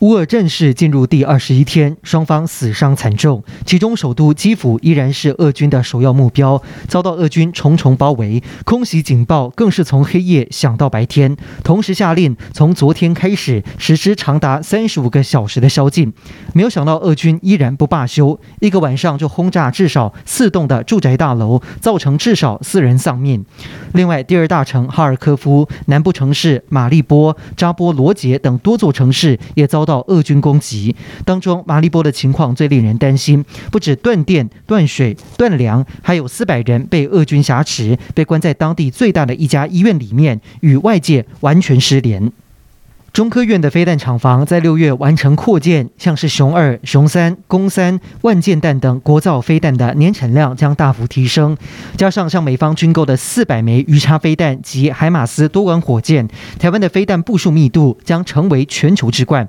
乌俄战事进入第二十一天，双方死伤惨重，其中首都基辅依然是俄军的首要目标，遭到俄军重重包围，空袭警报更是从黑夜响到白天，同时下令从昨天开始实施长达三十五个小时的宵禁。没有想到俄军依然不罢休，一个晚上就轰炸至少四栋的住宅大楼，造成至少四人丧命。另外，第二大城哈尔科夫、南部城市马利波、扎波罗杰等多座城市也遭到。到俄军攻击当中，马利波的情况最令人担心，不止断电、断水、断粮，还有四百人被俄军挟持，被关在当地最大的一家医院里面，与外界完全失联。中科院的飞弹厂房在六月完成扩建，像是雄二、雄三、弓三、万箭弹等国造飞弹的年产量将大幅提升。加上向美方军购的四百枚鱼叉飞弹及海马斯多管火箭，台湾的飞弹部署密度将成为全球之冠。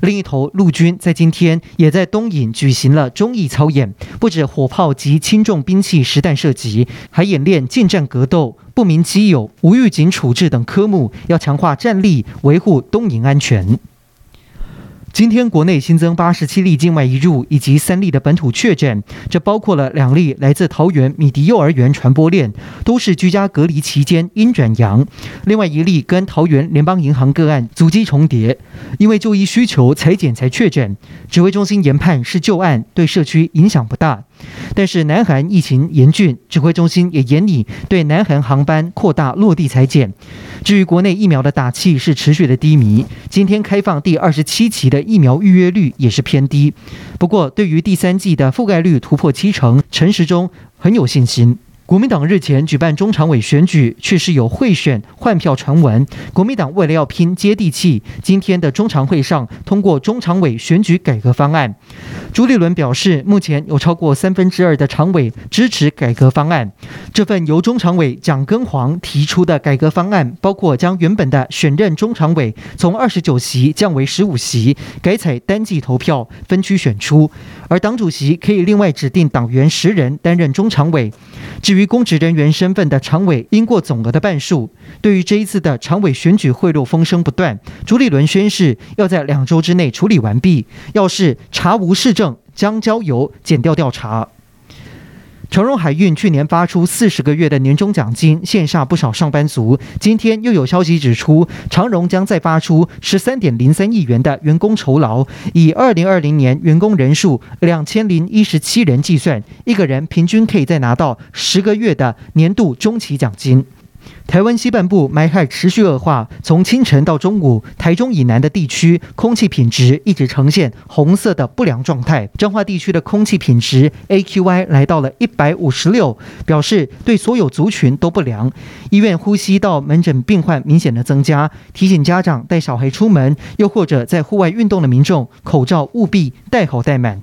另一头，陆军在今天也在东引举行了中义操演，不止火炮及轻重兵器实弹射击，还演练近战格斗。不明机友、无预警处置等科目，要强化战力，维护东营安全。今天国内新增八十七例境外移入以及三例的本土确诊，这包括了两例来自桃园米迪幼儿园传播链，都是居家隔离期间阴转阳；另外一例跟桃园联邦银行个案足迹重叠，因为就医需求采检才确诊。指挥中心研判是旧案，对社区影响不大。但是南韩疫情严峻，指挥中心也严拟对南韩航班扩大落地采检。至于国内疫苗的打气是持续的低迷，今天开放第二十七期的疫苗预约率也是偏低。不过，对于第三季的覆盖率突破七成，陈时中很有信心。国民党日前举办中常委选举，却是有贿选换票传闻。国民党为了要拼接地气，今天的中常会上通过中常委选举改革方案。朱立伦表示，目前有超过三分之二的常委支持改革方案。这份由中常委蒋根煌提出的改革方案，包括将原本的选任中常委从二十九席降为十五席，改采单季投票分区选出，而党主席可以另外指定党员十人担任中常委。至于公职人员身份的常委，应过总额的半数。对于这一次的常委选举贿赂风声不断，朱立伦宣誓要在两周之内处理完毕，要是查无事证，将交由检调调查。长荣海运去年发出四十个月的年终奖金，羡煞不少上班族。今天又有消息指出，长荣将再发出十三点零三亿元的员工酬劳，以二零二零年员工人数两千零一十七人计算，一个人平均可以再拿到十个月的年度中期奖金。台湾西半部霾害持续恶化，从清晨到中午，台中以南的地区空气品质一直呈现红色的不良状态。彰化地区的空气品质 AQI 来到了一百五十六，表示对所有族群都不良。医院呼吸道门诊病患明显的增加，提醒家长带小孩出门，又或者在户外运动的民众，口罩务必戴好戴满。